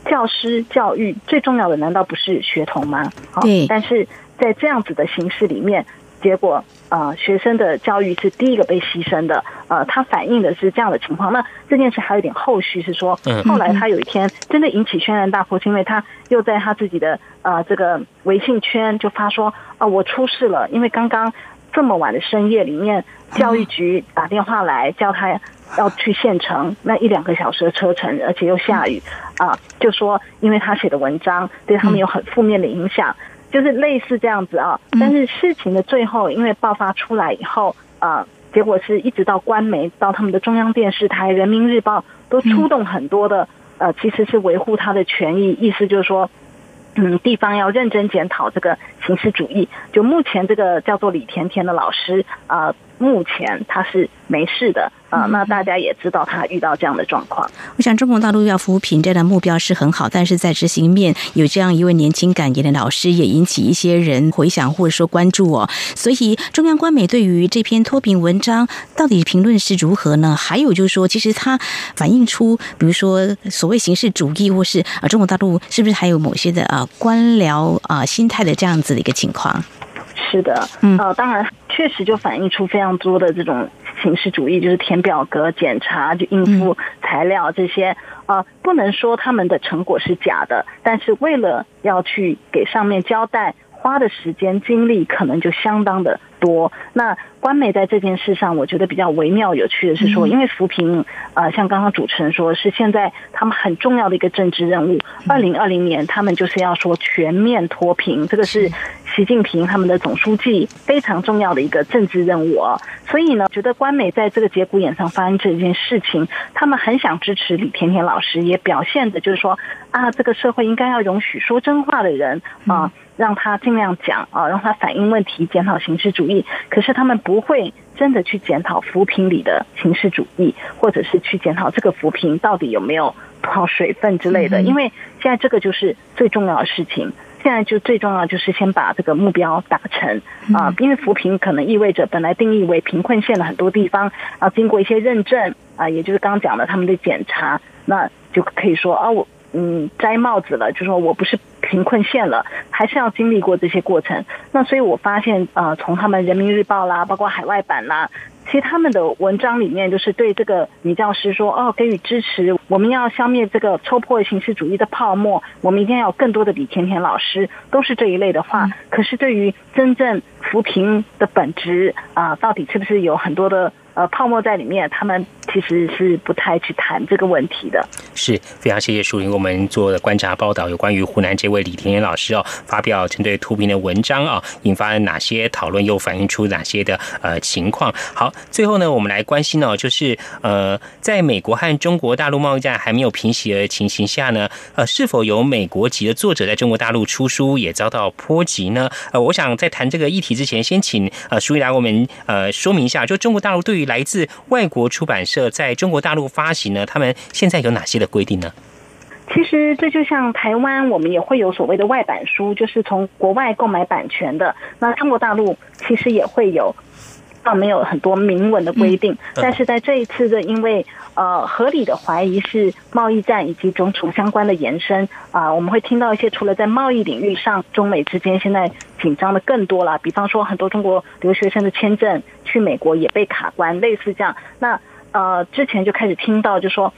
教师教育最重要的难道不是学童吗？”对。但是在这样子的形式里面。结果，呃，学生的教育是第一个被牺牲的，呃，他反映的是这样的情况。那这件事还有点后续，是说，后来他有一天真的引起轩然大波，是因为他又在他自己的呃这个微信圈就发说，啊，我出事了，因为刚刚这么晚的深夜里面，教育局打电话来叫他要去县城，那一两个小时的车程，而且又下雨，啊，就说因为他写的文章对他们有很负面的影响。就是类似这样子啊，但是事情的最后，因为爆发出来以后啊，结果是一直到官媒、到他们的中央电视台、人民日报都出动很多的呃，其实是维护他的权益，意思就是说，嗯，地方要认真检讨这个形式主义。就目前这个叫做李甜甜的老师啊，目前他是没事的。啊，那大家也知道他遇到这样的状况。我想中国大陆要扶贫这样的目标是很好，但是在执行面有这样一位年轻感言的老师，也引起一些人回想或者说关注哦。所以中央官媒对于这篇脱贫文章到底评论是如何呢？还有就是说，其实它反映出，比如说所谓形式主义，或是啊中国大陆是不是还有某些的啊官僚啊心态的这样子的一个情况？是的，嗯，呃，当然确实就反映出非常多的这种。形式主义就是填表格、检查、就应付材料这些。呃，不能说他们的成果是假的，但是为了要去给上面交代，花的时间精力可能就相当的多。那官媒在这件事上，我觉得比较微妙有趣的是说，因为扶贫，呃，像刚刚主持人说，是现在他们很重要的一个政治任务。二零二零年，他们就是要说全面脱贫，这个是习近平他们的总书记非常重要的一个政治任务啊。所以呢，觉得官媒在这个节骨眼上发生这件事情，他们很想支持李甜甜老师，也表现的就是说啊，这个社会应该要容许说真话的人啊。让他尽量讲啊，让他反映问题，检讨形式主义。可是他们不会真的去检讨扶贫里的形式主义，或者是去检讨这个扶贫到底有没有多少水分之类的。因为现在这个就是最重要的事情。现在就最重要就是先把这个目标达成啊，因为扶贫可能意味着本来定义为贫困县的很多地方啊，经过一些认证啊，也就是刚刚讲的他们的检查，那就可以说啊，我嗯摘帽子了，就说我不是。贫困县了，还是要经历过这些过程。那所以我发现，呃，从他们人民日报啦，包括海外版啦，其实他们的文章里面，就是对这个女教师说，哦，给予支持，我们要消灭这个戳破形式主义的泡沫，我们一定要有更多的李甜甜老师，都是这一类的话。可是对于真正扶贫的本质啊，到底是不是有很多的？呃，泡沫在里面，他们其实是不太去谈这个问题的。是非常谢谢淑玲，我们做的观察报道，有关于湖南这位李甜甜老师哦，发表针对图片的文章啊，引发了哪些讨论，又反映出哪些的呃情况。好，最后呢，我们来关心哦，就是呃，在美国和中国大陆贸易战还没有平息的情形下呢，呃，是否有美国籍的作者在中国大陆出书也遭到波及呢？呃，我想在谈这个议题之前，先请呃淑玲来我们呃说明一下，就中国大陆对于来自外国出版社在中国大陆发行呢？他们现在有哪些的规定呢？其实这就像台湾，我们也会有所谓的外版书，就是从国外购买版权的。那中国大陆其实也会有。倒没有很多明文的规定，但是在这一次的，因为呃合理的怀疑是贸易战以及种种相关的延伸啊，我们会听到一些除了在贸易领域上，中美之间现在紧张的更多了。比方说，很多中国留学生的签证去美国也被卡关，类似这样。那呃之前就开始听到就说。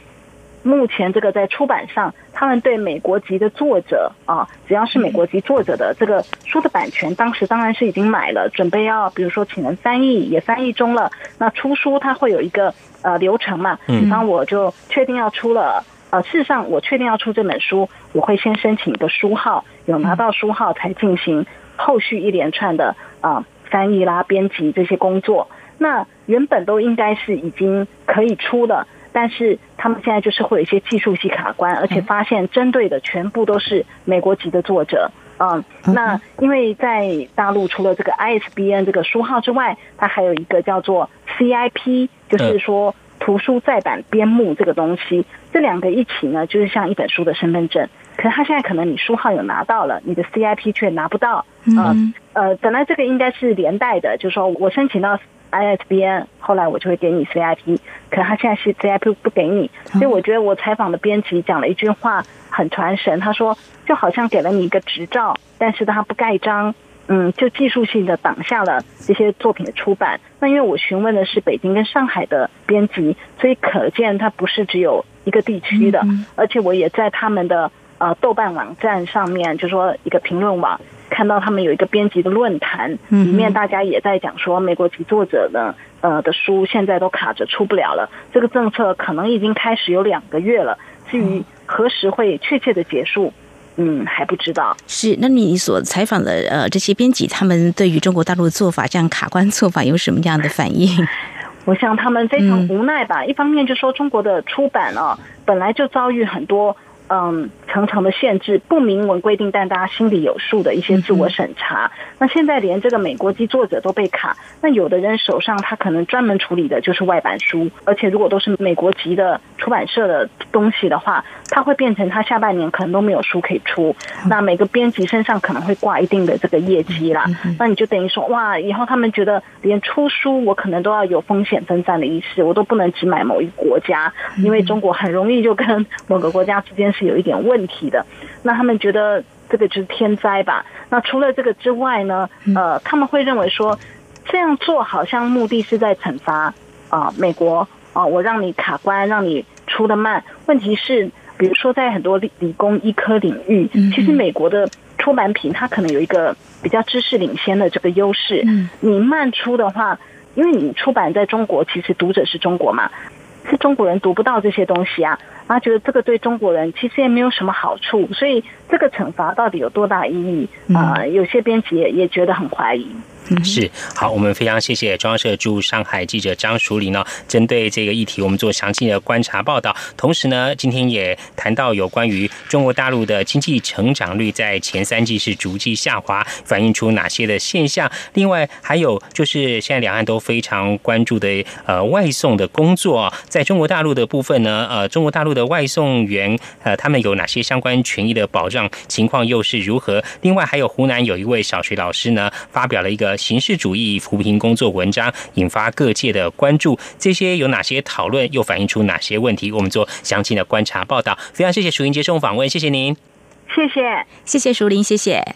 目前这个在出版上，他们对美国籍的作者啊，只要是美国籍作者的这个书的版权，当时当然是已经买了，准备要比如说请人翻译，也翻译中了。那出书它会有一个呃流程嘛？比方我就确定要出了，呃，事实上我确定要出这本书，我会先申请一个书号，有拿到书号才进行后续一连串的啊翻译啦、编辑这些工作。那原本都应该是已经可以出了。但是他们现在就是会有一些技术性卡关，而且发现针对的全部都是美国籍的作者。嗯，那因为在大陆除了这个 ISBN 这个书号之外，它还有一个叫做 CIP，就是说图书再版编目这个东西。这两个一起呢，就是像一本书的身份证。可是他现在可能你书号有拿到了，你的 CIP 却拿不到。嗯，呃，本来这个应该是连带的，就是说我申请到。ISBN，后来我就会给你 CIP，可他现在是 CIP 不给你，所以我觉得我采访的编辑讲了一句话很传神，他说就好像给了你一个执照，但是他不盖章，嗯，就技术性的挡下了这些作品的出版。那因为我询问的是北京跟上海的编辑，所以可见它不是只有一个地区的，而且我也在他们的呃豆瓣网站上面，就说一个评论网。看到他们有一个编辑的论坛，里面大家也在讲说，美国籍作者的呃的书现在都卡着出不了了。这个政策可能已经开始有两个月了，至于何时会确切的结束，嗯，还不知道。是，那你所采访的呃这些编辑，他们对于中国大陆的做法这样卡关做法有什么样的反应？我想他们非常无奈吧。一方面就说中国的出版啊，本来就遭遇很多。嗯，层层的限制，不明文规定，但大家心里有数的一些自我审查。那现在连这个美国籍作者都被卡，那有的人手上他可能专门处理的就是外版书，而且如果都是美国籍的出版社的东西的话，他会变成他下半年可能都没有书可以出。那每个编辑身上可能会挂一定的这个业绩啦。那你就等于说，哇，以后他们觉得连出书我可能都要有风险分散的意识，我都不能只买某一国家，因为中国很容易就跟某个国家之间。是有一点问题的，那他们觉得这个就是天灾吧？那除了这个之外呢？呃，他们会认为说这样做好像目的是在惩罚啊美国啊，我让你卡关，让你出的慢。问题是，比如说在很多理理工、医科领域，其实美国的。出版品它可能有一个比较知识领先的这个优势。嗯，你慢出的话，因为你出版在中国，其实读者是中国嘛，是中国人读不到这些东西啊，他觉得这个对中国人其实也没有什么好处，所以这个惩罚到底有多大意义啊？有些编辑也也觉得很怀疑。是好，我们非常谢谢中央社驻上海记者张淑玲呢，针对这个议题，我们做详细的观察报道。同时呢，今天也谈到有关于中国大陆的经济成长率在前三季是逐季下滑，反映出哪些的现象？另外还有就是现在两岸都非常关注的呃外送的工作，在中国大陆的部分呢，呃中国大陆的外送员呃他们有哪些相关权益的保障情况又是如何？另外还有湖南有一位小学老师呢，发表了一个。形式主义扶贫工作文章引发各界的关注，这些有哪些讨论，又反映出哪些问题？我们做详细的观察报道。非常谢谢淑玲接受访问，谢谢您，谢谢，谢谢淑玲，谢谢。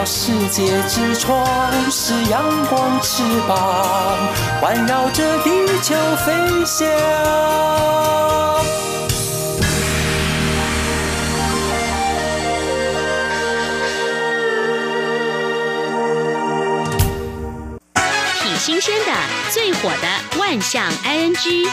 了世界之窗，是阳光翅膀环绕着地球飞翔。挺新鲜的，最火的万象 ING。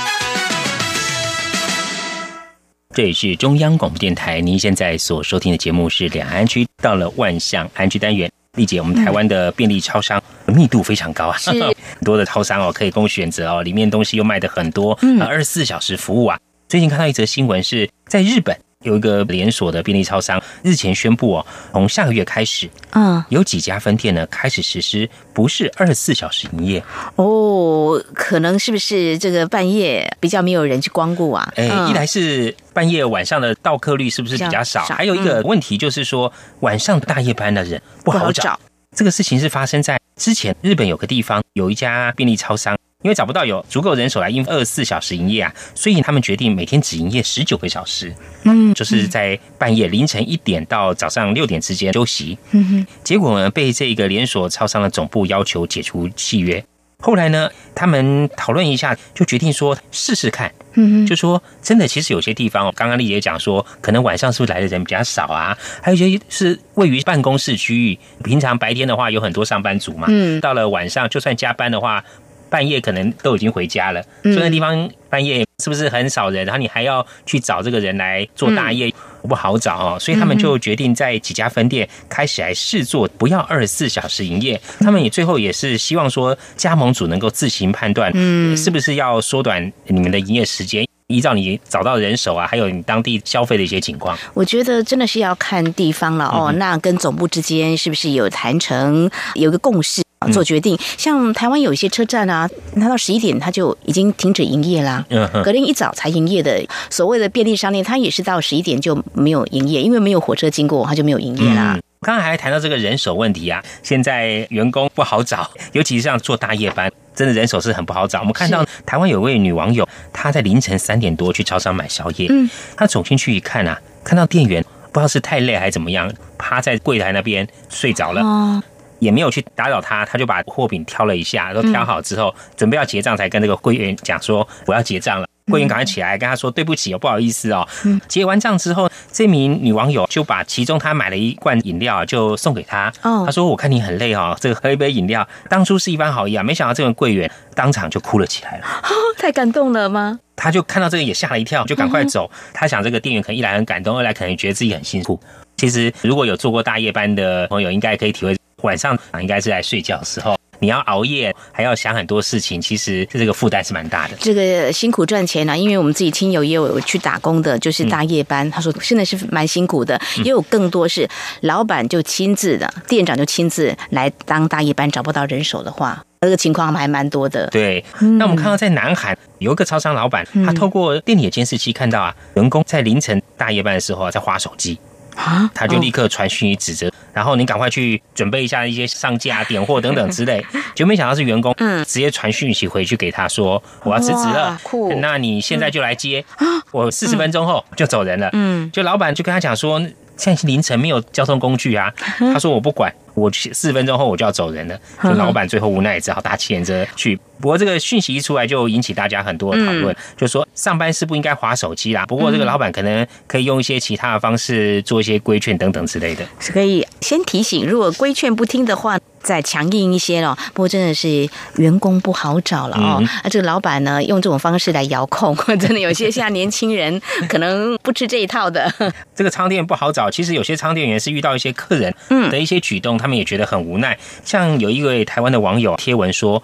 这里是中央广播电台，您现在所收听的节目是两岸区，到了万象安居单元。丽姐，我们台湾的便利超商密度非常高啊，很多的超商哦可以供选择哦，里面东西又卖的很多，二十四小时服务啊。最近看到一则新闻，是在日本。有一个连锁的便利超商日前宣布哦，从下个月开始，嗯，有几家分店呢开始实施不是二十四小时营业哦，可能是不是这个半夜比较没有人去光顾啊？哎，一来是半夜晚上的到客率是不是比较少？还有一个问题就是说晚上大夜班的人不好找。这个事情是发生在之前日本有个地方有一家便利超商。因为找不到有足够人手来应付二十四小时营业啊，所以他们决定每天只营业十九个小时，嗯，就是在半夜凌晨一点到早上六点之间休息。嗯哼，结果呢，被这个连锁超商的总部要求解除契约。后来呢，他们讨论一下，就决定说试试看。嗯哼，就说真的，其实有些地方，刚刚丽姐讲说，可能晚上是不是来的人比较少啊？还有一些是位于办公室区域，平常白天的话有很多上班族嘛，嗯，到了晚上就算加班的话。半夜可能都已经回家了，所以那地方半夜是不是很少人？然后你还要去找这个人来做大夜，不好找哦。所以他们就决定在几家分店开始来试做，不要二十四小时营业。他们也最后也是希望说，加盟主能够自行判断，嗯，是不是要缩短你们的营业时间，依照你找到人手啊，还有你当地消费的一些情况。我觉得真的是要看地方了哦。那跟总部之间是不是有谈成，有个共识？做决定，像台湾有一些车站啊，它到十一点它就已经停止营业啦。嗯，隔天一早才营业的所谓的便利商店，它也是到十一点就没有营业，因为没有火车经过，它就没有营业啦。刚刚还谈到这个人手问题啊，现在员工不好找，尤其是像做大夜班，真的人手是很不好找。我们看到台湾有位女网友，她在凌晨三点多去超商买宵夜，嗯，她走进去一看啊，看到店员不知道是太累还是怎么样，趴在柜台那边睡着了。也没有去打扰他，他就把货品挑了一下，都挑好之后，准备要结账，才跟那个柜员讲说我要结账了。柜员赶快起来跟他说对不起哦，不好意思哦。结完账之后，这名女网友就把其中她买了一罐饮料就送给他。哦，他说我看你很累哦，这个喝一杯饮料，当初是一番好意啊，没想到这位柜员当场就哭了起来了。太感动了吗？他就看到这个也吓了一跳，就赶快走。他想这个店员可能一来很感动，二来可能觉得自己很辛苦。其实如果有做过大夜班的朋友，应该可以体会，晚上应该是在睡觉的时候。你要熬夜，还要想很多事情，其实这个负担是蛮大的。这个辛苦赚钱呢，因为我们自己亲友也有去打工的，就是大夜班。他说真的是蛮辛苦的，也有更多是老板就亲自的，店长就亲自来当大夜班，找不到人手的话，这个情况还蛮多的。对，那我们看到在南韩有一个超商老板，他透过店里的监视器看到啊，员工在凌晨大夜班的时候在划手机。啊！他就立刻传讯息指责，然后你赶快去准备一下一些上架、点货等等之类。就没想到是员工，嗯，直接传讯息回去给他说：“我要辞职了，那你现在就来接，我四十分钟后就走人了。”嗯，就老板就跟他讲说：“现在是凌晨，没有交通工具啊。”他说：“我不管。”我四十分钟后我就要走人了，就老板最后无奈只好打汽车去。不过这个讯息一出来，就引起大家很多讨论，就说上班是不应该划手机啦。不过这个老板可能可以用一些其他的方式做一些规劝等等之类的。是可以先提醒，如果规劝不听的话，再强硬一些了。不过真的是员工不好找了哦。啊，这个老板呢，用这种方式来遥控，真的有些现在年轻人可能不吃这一套的。这个仓店不好找，其实有些仓店员是遇到一些客人的一些举动，他。他们也觉得很无奈，像有一位台湾的网友贴文说，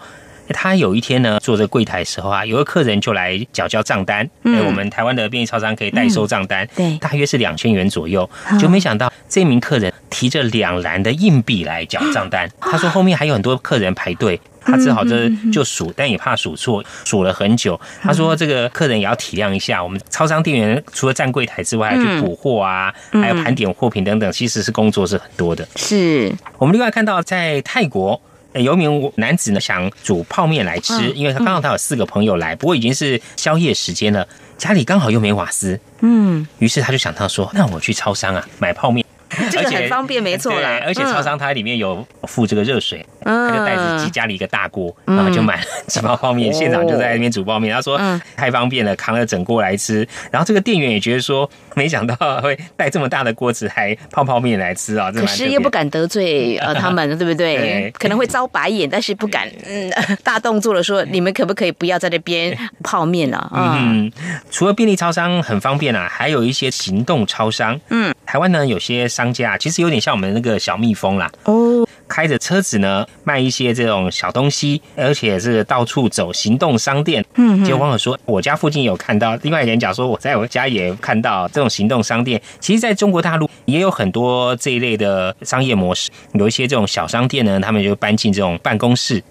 他有一天呢坐在柜台的时候啊，有个客人就来缴交账单，哎，我们台湾的便利超商可以代收账单，对，大约是两千元左右，就没想到这名客人提着两篮的硬币来缴账单，他说后面还有很多客人排队。他只好这就数，但也怕数错，数了很久。他说：“这个客人也要体谅一下，我们超商店员除了站柜台之外，还去补货啊，还有盘点货品等等，其实是工作是很多的。”是。我们另外看到，在泰国有一名男子呢，想煮泡面来吃，因为他刚好他有四个朋友来，不过已经是宵夜时间了，家里刚好又没瓦斯，嗯，于是他就想到说：“那我去超商啊，买泡面。” 这个很方便，没错啦。而且超商它里面有附这个热水，他就带着家里一个大锅，然后就买了 几包泡面，现场就在那边煮泡面。他说太方便了，扛了整锅来吃。然后这个店员也觉得说，没想到会带这么大的锅子还泡泡面来吃啊！可是又不敢得罪呃他们，对不对？可能会遭白眼，但是不敢嗯大动作的说，你们可不可以不要在那边泡面了？嗯，除了便利超商很方便啊，还有一些行动超商。嗯，台湾呢有些商。商家其实有点像我们那个小蜜蜂啦，哦，开着车子呢卖一些这种小东西，而且是到处走行动商店。嗯，就网友说我家附近有看到，另外一人讲说我在我家也看到这种行动商店。其实，在中国大陆也有很多这一类的商业模式，有一些这种小商店呢，他们就搬进这种办公室。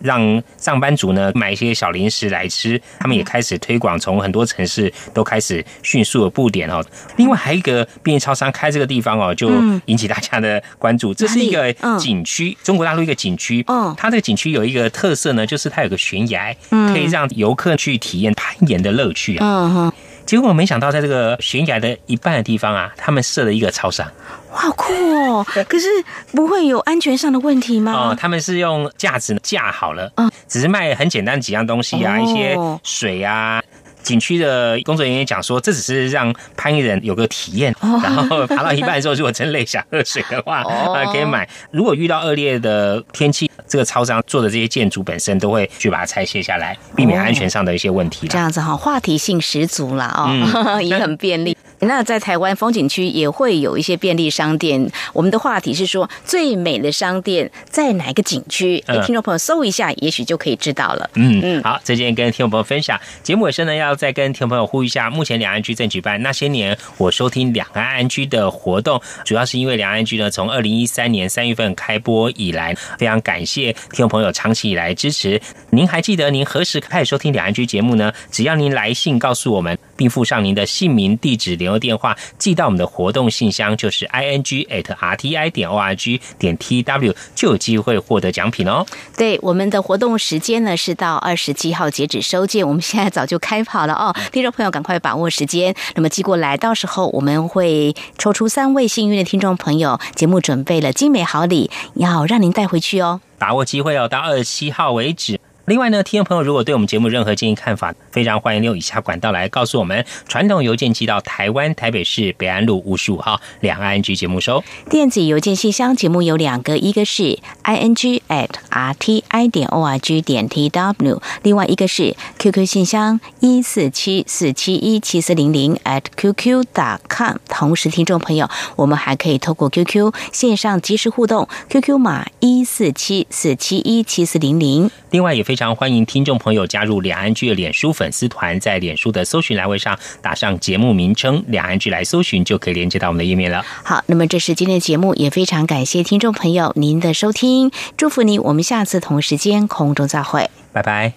让上班族呢买一些小零食来吃，他们也开始推广，从很多城市都开始迅速的布点哦。另外还有一个便利超商开这个地方哦，就引起大家的关注。这是一个景区，中国大陆一个景区。嗯，它这个景区有一个特色呢，就是它有个悬崖，可以让游客去体验攀岩的乐趣啊。结果我没想到，在这个悬崖的一半的地方啊，他们设了一个超商。好酷哦！可是不会有安全上的问题吗？哦，他们是用架子架好了，嗯，只是卖很简单几样东西啊，一些水啊。景区的工作人员讲说，这只是让攀岩人有个体验，然后爬到一半的时候，如果真累想喝水的话，啊，可以买。如果遇到恶劣的天气，这个超商做的这些建筑本身都会去把它拆卸下来，避免安全上的一些问题。这样子哈，话题性十足了哦，也很便利。那在台湾风景区也会有一些便利商店。我们的话题是说，最美的商店在哪个景区？听众朋友搜一下，也许就可以知道了。嗯嗯，好，这件跟听众朋友分享。节目尾声呢，要。再跟听众朋友呼吁一下，目前两岸居正举办那些年我收听两岸安居的活动，主要是因为两岸居呢从二零一三年三月份开播以来，非常感谢听众朋友长期以来支持。您还记得您何时开始收听两岸居节目呢？只要您来信告诉我们，并附上您的姓名、地址、联络电话，寄到我们的活动信箱，就是 i n g at r t i 点 o r g 点 t w，就有机会获得奖品哦。对，我们的活动时间呢是到二十七号截止收件，我们现在早就开跑。了哦，听众朋友，赶快把握时间，那么寄过来，到时候我们会抽出三位幸运的听众朋友，节目准备了精美好礼，要让您带回去哦，把握机会哦，到二十七号为止。另外呢，听众朋友如果对我们节目任何建议看法，非常欢迎利用以下管道来告诉我们：传统邮件寄到台湾台北市北安路五十五号两岸局节目收；电子邮件信箱节目有两个，一个是 i n g at r t i 点 o r g 点 t w，另外一个是 QQ 信箱一四七四七一七四零零 at qq dot com。同时，听众朋友，我们还可以透过 QQ 线上即时互动，QQ 码一四七四七一七四零零。另外，也非常欢迎听众朋友加入两岸剧的脸书粉丝团，在脸书的搜寻栏位上打上节目名称“两岸剧”来搜寻，就可以连接到我们的页面了。好，那么这是今天的节目，也非常感谢听众朋友您的收听，祝福您，我们下次同时间空中再会，拜拜。